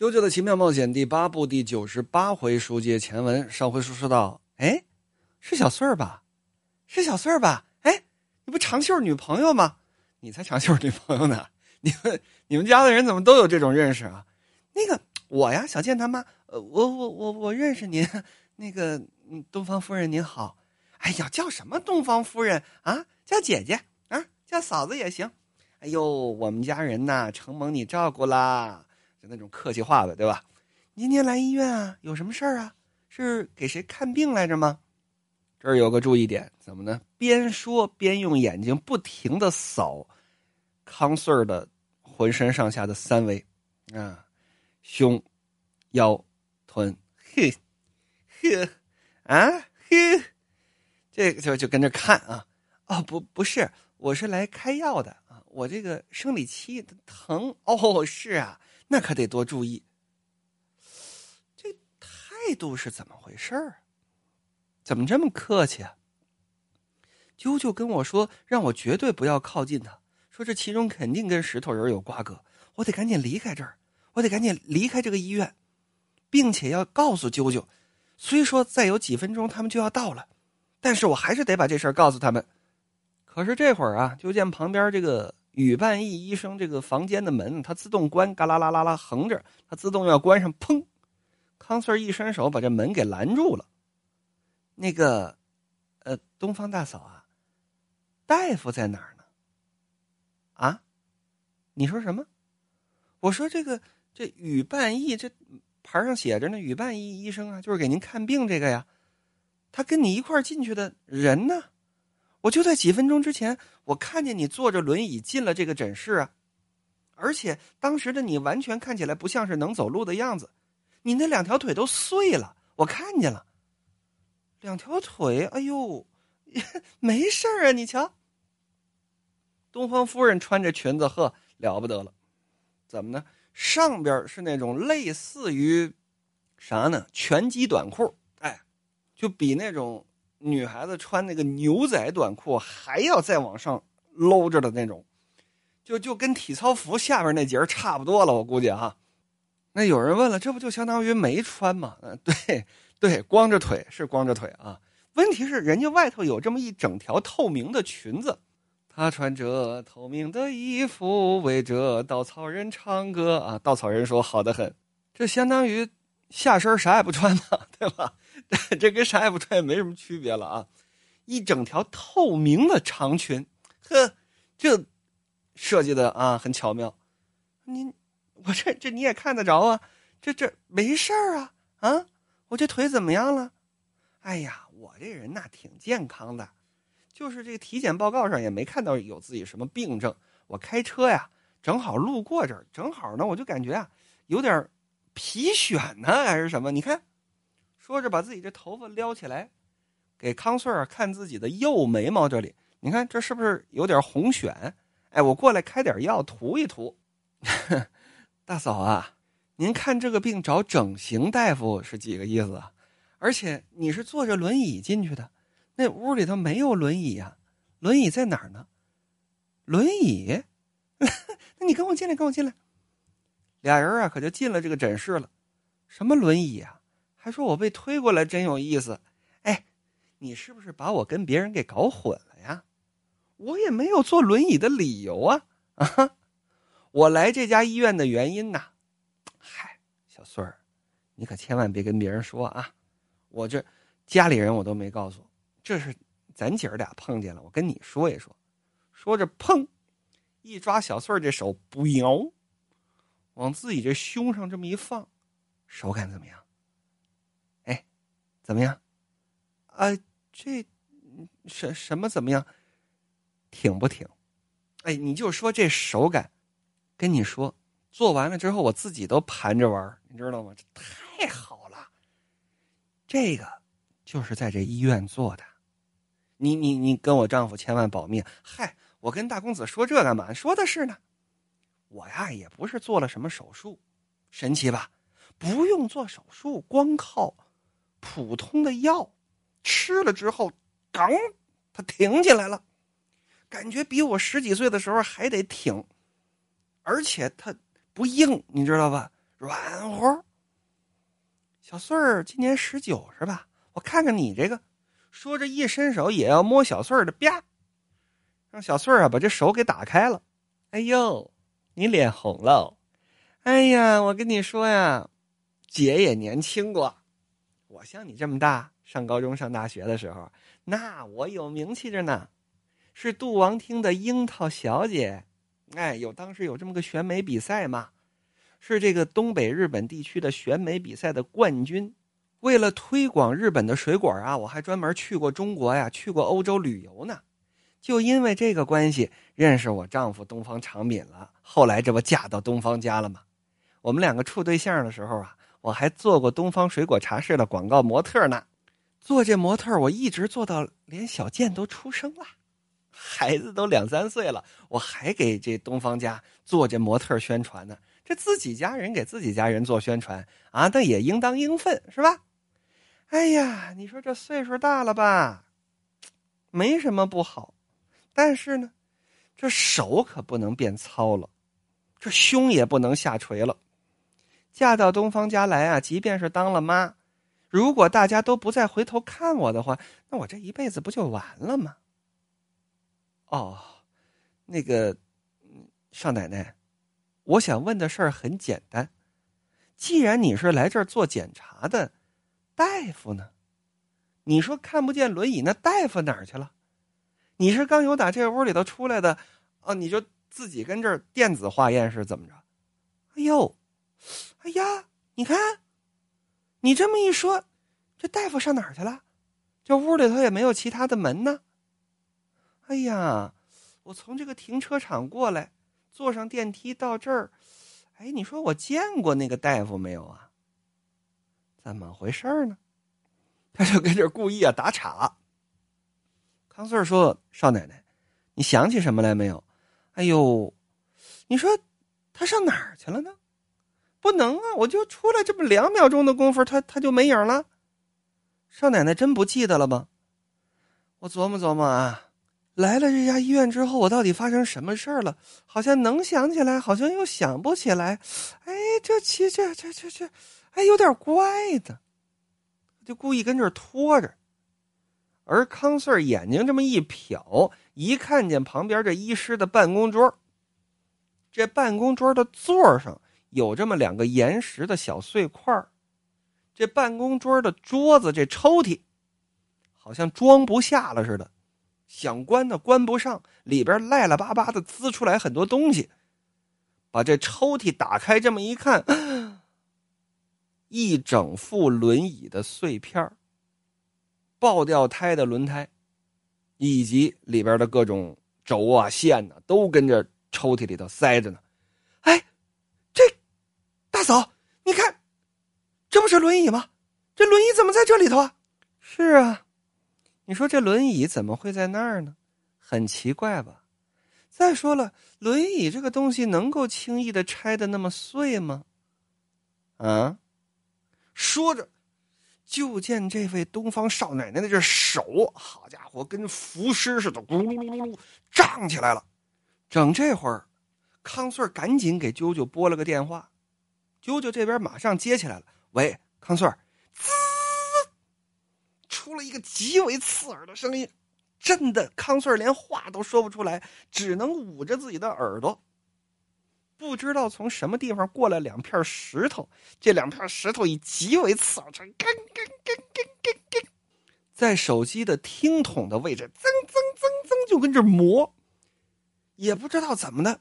《啾啾的奇妙冒险》第八部第九十八回书接前文。上回书说到，哎，是小穗儿吧？是小穗儿吧？哎，你不长袖女朋友吗？你才长袖女朋友呢！你们你们家的人怎么都有这种认识啊？那个我呀，小健他妈，呃，我我我我认识您，那个东方夫人您好。哎呀，叫什么东方夫人啊？叫姐姐啊，叫嫂子也行。哎呦，我们家人呐，承蒙你照顾啦。就那种客气话呗，对吧？今天来医院啊，有什么事儿啊？是给谁看病来着吗？这儿有个注意点，怎么呢？边说边用眼睛不停的扫康穗儿的浑身上下的三围啊，胸、腰、臀，嘿，呵，啊，嘿，这个就就跟着看啊。哦，不，不是，我是来开药的啊。我这个生理期疼。哦，是啊。那可得多注意，这态度是怎么回事儿？怎么这么客气啊？啾啾跟我说，让我绝对不要靠近他，说这其中肯定跟石头人有瓜葛，我得赶紧离开这儿，我得赶紧离开这个医院，并且要告诉啾啾，虽说再有几分钟他们就要到了，但是我还是得把这事儿告诉他们。可是这会儿啊，就见旁边这个。宇半义医生这个房间的门，它自动关，嘎啦啦啦啦横着，它自动要关上，砰！康 Sir 一伸手把这门给拦住了。那个，呃，东方大嫂啊，大夫在哪儿呢？啊？你说什么？我说这个这宇半义这牌上写着呢，宇半义医生啊，就是给您看病这个呀。他跟你一块进去的人呢？我就在几分钟之前，我看见你坐着轮椅进了这个诊室啊，而且当时的你完全看起来不像是能走路的样子，你那两条腿都碎了，我看见了。两条腿，哎呦，没事啊，你瞧。东方夫人穿着裙子，呵，了不得了，怎么呢？上边是那种类似于啥呢？拳击短裤，哎，就比那种。女孩子穿那个牛仔短裤还要再往上搂着的那种，就就跟体操服下边那节差不多了，我估计啊。那有人问了，这不就相当于没穿吗？嗯，对对，光着腿是光着腿啊。问题是人家外头有这么一整条透明的裙子，她穿着透明的衣服围着稻草人唱歌啊。稻草人说好的很，这相当于下身啥也不穿嘛，对吧？这跟啥也不穿也没什么区别了啊！一整条透明的长裙，呵，这设计的啊很巧妙。您，我这这你也看得着啊？这这没事儿啊啊！我这腿怎么样了？哎呀，我这人呐挺健康的，就是这个体检报告上也没看到有自己什么病症。我开车呀，正好路过这儿，正好呢，我就感觉啊有点皮癣呢，还是什么？你看。说着，把自己这头发撩起来，给康顺儿看自己的右眉毛这里。你看这是不是有点红癣？哎，我过来开点药涂一涂。大嫂啊，您看这个病找整形大夫是几个意思啊？而且你是坐着轮椅进去的，那屋里头没有轮椅呀？轮椅在哪儿呢？轮椅？那你跟我进来，跟我进来。俩人啊，可就进了这个诊室了。什么轮椅啊？还说我被推过来真有意思，哎，你是不是把我跟别人给搞混了呀？我也没有坐轮椅的理由啊！啊，我来这家医院的原因呐，嗨，小孙儿，你可千万别跟别人说啊！我这家里人我都没告诉，这是咱姐儿俩碰见了，我跟你说一说。说着，砰，一抓小孙儿这手，不摇，往自己这胸上这么一放，手感怎么样？怎么样？啊，这什什么怎么样？挺不挺？哎，你就说这手感，跟你说，做完了之后我自己都盘着玩你知道吗？这太好了。这个就是在这医院做的。你你你跟我丈夫千万保密。嗨，我跟大公子说这干嘛？说的是呢。我呀也不是做了什么手术，神奇吧？不用做手术，光靠。普通的药，吃了之后，刚，它挺起来了，感觉比我十几岁的时候还得挺，而且它不硬，你知道吧？软乎。小穗儿今年十九是吧？我看看你这个，说着一伸手也要摸小穗儿的，啪，让小穗儿啊把这手给打开了。哎呦，你脸红了。哎呀，我跟你说呀，姐也年轻过。我像你这么大，上高中、上大学的时候，那我有名气着呢，是杜王厅的樱桃小姐。哎，有当时有这么个选美比赛嘛，是这个东北日本地区的选美比赛的冠军。为了推广日本的水果啊，我还专门去过中国呀，去过欧洲旅游呢。就因为这个关系，认识我丈夫东方长敏了。后来这不嫁到东方家了吗？我们两个处对象的时候啊，我还做过东方水果茶室的广告模特呢。做这模特，我一直做到连小健都出生了。孩子都两三岁了，我还给这东方家做这模特宣传呢。这自己家人给自己家人做宣传啊，那也应当应分是吧？哎呀，你说这岁数大了吧，没什么不好，但是呢，这手可不能变糙了，这胸也不能下垂了。嫁到东方家来啊，即便是当了妈，如果大家都不再回头看我的话，那我这一辈子不就完了吗？哦，那个少奶奶，我想问的事儿很简单。既然你是来这儿做检查的，大夫呢？你说看不见轮椅，那大夫哪儿去了？你是刚有打这屋里头出来的，哦，你就自己跟这儿电子化验是怎么着？哎呦，哎呀，你看，你这么一说，这大夫上哪儿去了？这屋里头也没有其他的门呢。哎呀，我从这个停车场过来，坐上电梯到这儿，哎，你说我见过那个大夫没有啊？怎么回事呢？他就跟这故意啊打岔。康四说：“少奶奶，你想起什么来没有？”哎呦，你说他上哪儿去了呢？不能啊，我就出来这么两秒钟的功夫，他他就没影了。少奶奶真不记得了吗？我琢磨琢磨啊。来了这家医院之后，我到底发生什么事儿了？好像能想起来，好像又想不起来。哎，这其这这这这，哎，有点怪的，就故意跟这儿拖着。而康 Sir 眼睛这么一瞟，一看见旁边这医师的办公桌，这办公桌的座上有这么两个岩石的小碎块这办公桌的桌子这抽屉，好像装不下了似的。想关的关不上，里边赖赖巴巴的滋出来很多东西。把这抽屉打开，这么一看，一整副轮椅的碎片爆掉胎的轮胎，以及里边的各种轴啊线呢，都跟着抽屉里头塞着呢。哎，这大嫂，你看，这不是轮椅吗？这轮椅怎么在这里头啊？是啊。你说这轮椅怎么会在那儿呢？很奇怪吧？再说了，轮椅这个东西能够轻易的拆的那么碎吗？啊！说着，就见这位东方少奶奶的这手，好家伙，跟浮尸似的，咕噜噜噜噜胀起来了。整这会儿，康顺赶紧给啾啾拨了个电话，啾啾这边马上接起来了。喂，康顺滋。出了一个极为刺耳的声音，震得康顺连话都说不出来，只能捂着自己的耳朵。不知道从什么地方过来两片石头，这两片石头以极为刺耳声，咯咯咯咯咯咯，在手机的听筒的位置，噌噌噌噌就跟这磨。也不知道怎么的，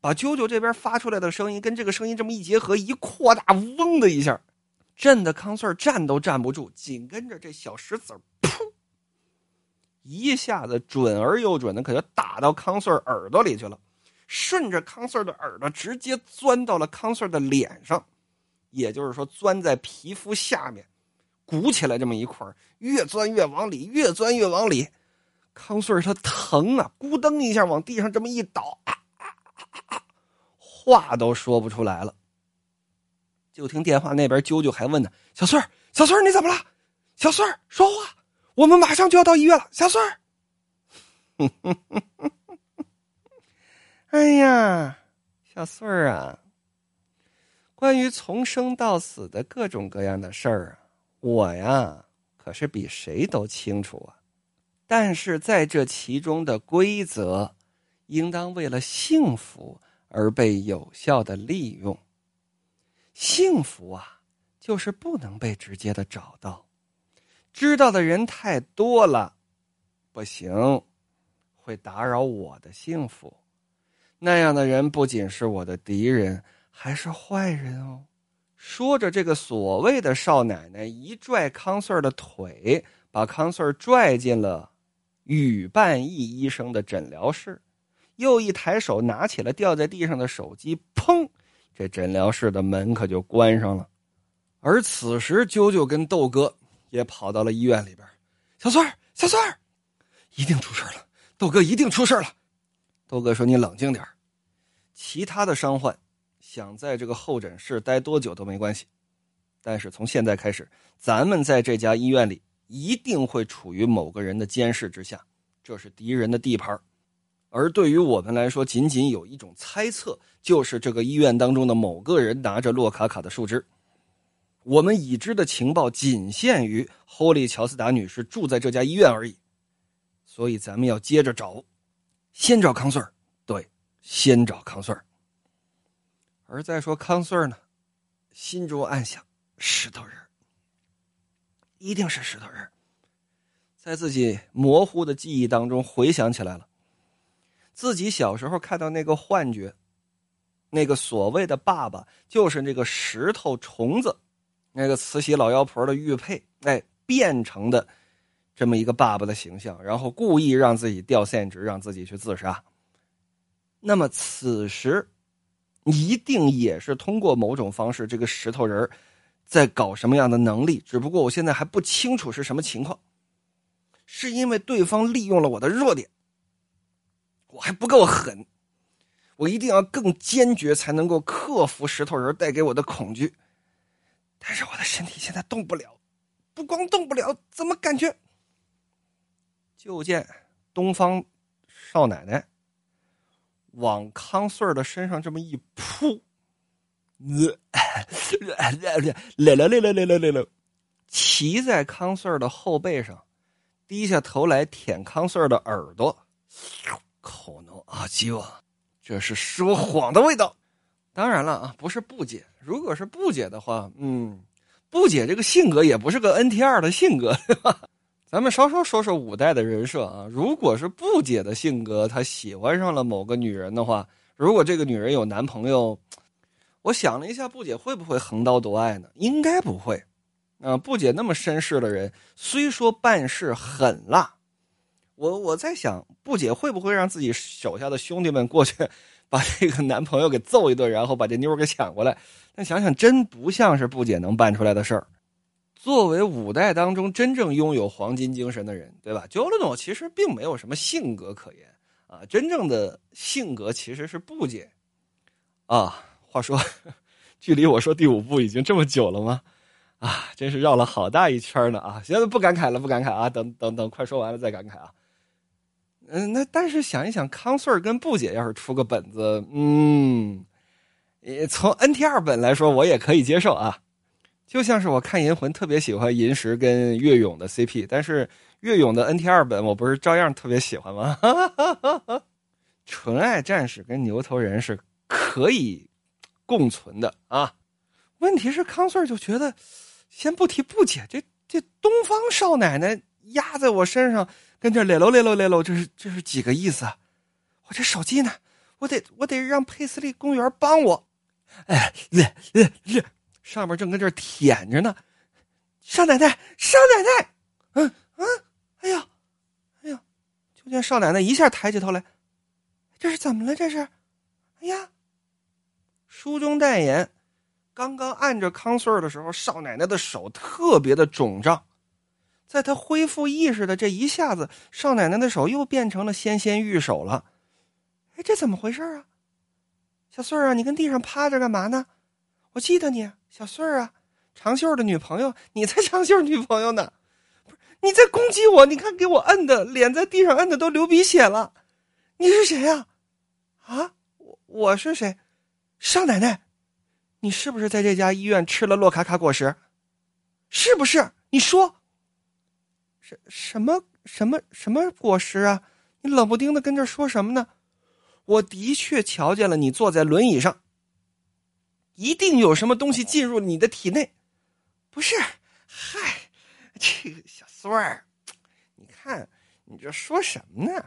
把啾啾这边发出来的声音跟这个声音这么一结合，一扩大，嗡的一下。震的康顺站都站不住，紧跟着这小石子噗，一下子准而又准的，可就打到康顺耳朵里去了，顺着康顺的耳朵直接钻到了康顺的脸上，也就是说钻在皮肤下面，鼓起来这么一块越钻越往里，越钻越往里，康顺他疼啊，咕噔一下往地上这么一倒，啊啊啊啊话都说不出来了。就听电话那边啾啾还问呢：“小孙儿，小孙儿，你怎么了？小孙儿，说话，我们马上就要到医院了。”小孙儿，哎呀，小孙儿啊，关。关于从生到死的各种各样的事儿啊，我呀可是比谁都清楚啊。但是在这其中的规则，应当为了幸福而被有效的利用。幸福啊，就是不能被直接的找到，知道的人太多了，不行，会打扰我的幸福。那样的人不仅是我的敌人。还是坏人哦！说着，这个所谓的少奶奶一拽康穗儿的腿，把康穗儿拽进了宇半义医生的诊疗室，又一抬手拿起了掉在地上的手机，砰！这诊疗室的门可就关上了。而此时，啾啾跟豆哥也跑到了医院里边。小孙儿，小孙儿，一定出事了！豆哥一定出事了！豆哥说：“你冷静点其他的伤患。想在这个候诊室待多久都没关系，但是从现在开始，咱们在这家医院里一定会处于某个人的监视之下，这是敌人的地盘而对于我们来说，仅仅有一种猜测，就是这个医院当中的某个人拿着洛卡卡的树枝。我们已知的情报仅限于霍利乔斯达女士住在这家医院而已，所以咱们要接着找，先找康 Sir，对，先找康 Sir。而再说康 Sir 呢，心中暗想：石头人，一定是石头人。在自己模糊的记忆当中回想起来了，自己小时候看到那个幻觉，那个所谓的爸爸就是那个石头虫子，那个慈禧老妖婆的玉佩，哎，变成的这么一个爸爸的形象，然后故意让自己掉线值，让自己去自杀。那么此时。一定也是通过某种方式，这个石头人在搞什么样的能力？只不过我现在还不清楚是什么情况。是因为对方利用了我的弱点，我还不够狠，我一定要更坚决，才能够克服石头人带给我的恐惧。但是我的身体现在动不了，不光动不了，怎么感觉？就见东方少奶奶。往康 Sir 的身上这么一扑，来来来来来来来，骑在康 Sir 的后背上，低下头来舔康 Sir 的耳朵，口能阿基啊，这是说谎的味道。当然了啊，不是不解。如果是不解的话，嗯，不解这个性格也不是个 NTR 的性格，对吧？咱们稍稍说说五代的人设啊，如果是不解的性格，他喜欢上了某个女人的话，如果这个女人有男朋友，我想了一下，不解会不会横刀夺爱呢？应该不会。啊，不解那么绅士的人，虽说办事狠辣，我我在想，不解会不会让自己手下的兄弟们过去把这个男朋友给揍一顿，然后把这妞给抢过来？但想想，真不像是不解能办出来的事儿。作为五代当中真正拥有黄金精神的人，对吧？焦鲁诺其实并没有什么性格可言啊，真正的性格其实是不解啊。话说，距离我说第五部已经这么久了吗？啊，真是绕了好大一圈呢啊！现在不感慨了，不感慨啊，等等等，快说完了再感慨啊。嗯，那但是想一想，康 Sir 跟布姐要是出个本子，嗯，也从 NT 二本来说，我也可以接受啊。就像是我看《银魂》，特别喜欢银石跟月勇的 CP，但是月勇的 NT 二本，我不是照样特别喜欢吗？纯爱战士跟牛头人是可以共存的啊。问题是康 Sir 就觉得，先不提不解，这这东方少奶奶压在我身上，跟这咧喽咧喽咧喽，这是这是几个意思？我这手机呢？我得我得让佩斯利公园帮我。哎，咧咧咧。上面正跟这舔着呢，少奶奶，少奶奶，嗯嗯，哎呀，哎呀，就见少奶奶一下抬起头来，这是怎么了？这是，哎呀，书中代言，刚刚按着康 Sir 的时候，少奶奶的手特别的肿胀，在他恢复意识的这一下子，少奶奶的手又变成了纤纤玉手了。哎，这怎么回事啊？小穗儿啊，你跟地上趴着干嘛呢？我记得你。小穗儿啊，长袖的女朋友，你才长袖女朋友呢，不是你在攻击我？你看给我摁的脸在地上摁的都流鼻血了，你是谁呀？啊，我我是谁？少奶奶，你是不是在这家医院吃了洛卡卡果实？是不是？你说，什什么什么什么果实啊？你冷不丁的跟这说什么呢？我的确瞧见了你坐在轮椅上，一定有什么东西进入你的体内。不是，嗨，这个小孙儿，你看你这说什么呢？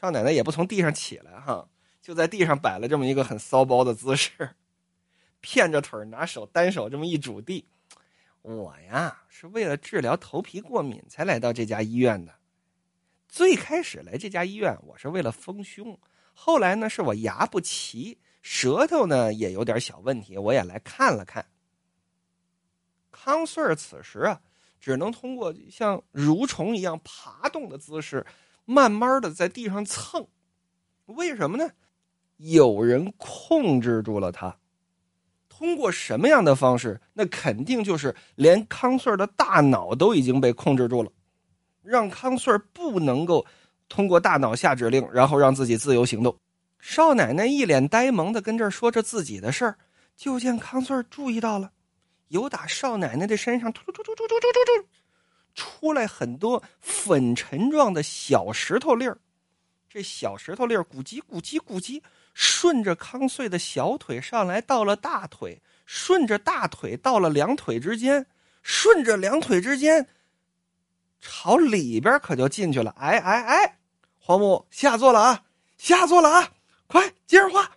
少奶奶也不从地上起来哈，就在地上摆了这么一个很骚包的姿势，骗着腿拿手单手这么一拄地。我呀是为了治疗头皮过敏才来到这家医院的。最开始来这家医院，我是为了丰胸。后来呢，是我牙不齐，舌头呢也有点小问题，我也来看了看。康穗儿此时啊，只能通过像蠕虫一样爬动的姿势，慢慢的在地上蹭。为什么呢？有人控制住了他。通过什么样的方式？那肯定就是连康穗儿的大脑都已经被控制住了，让康穗儿不能够通过大脑下指令，然后让自己自由行动。少奶奶一脸呆萌的跟这儿说着自己的事儿，就见康穗儿注意到了，有打少奶奶的身上突突突突突突突出来很多粉尘状的小石头粒儿，这小石头粒儿咕叽咕叽咕叽。顺着康穗的小腿上来，到了大腿，顺着大腿到了两腿之间，顺着两腿之间，朝里边可就进去了。哎哎哎，黄木下座了啊，下座了啊，快接着画。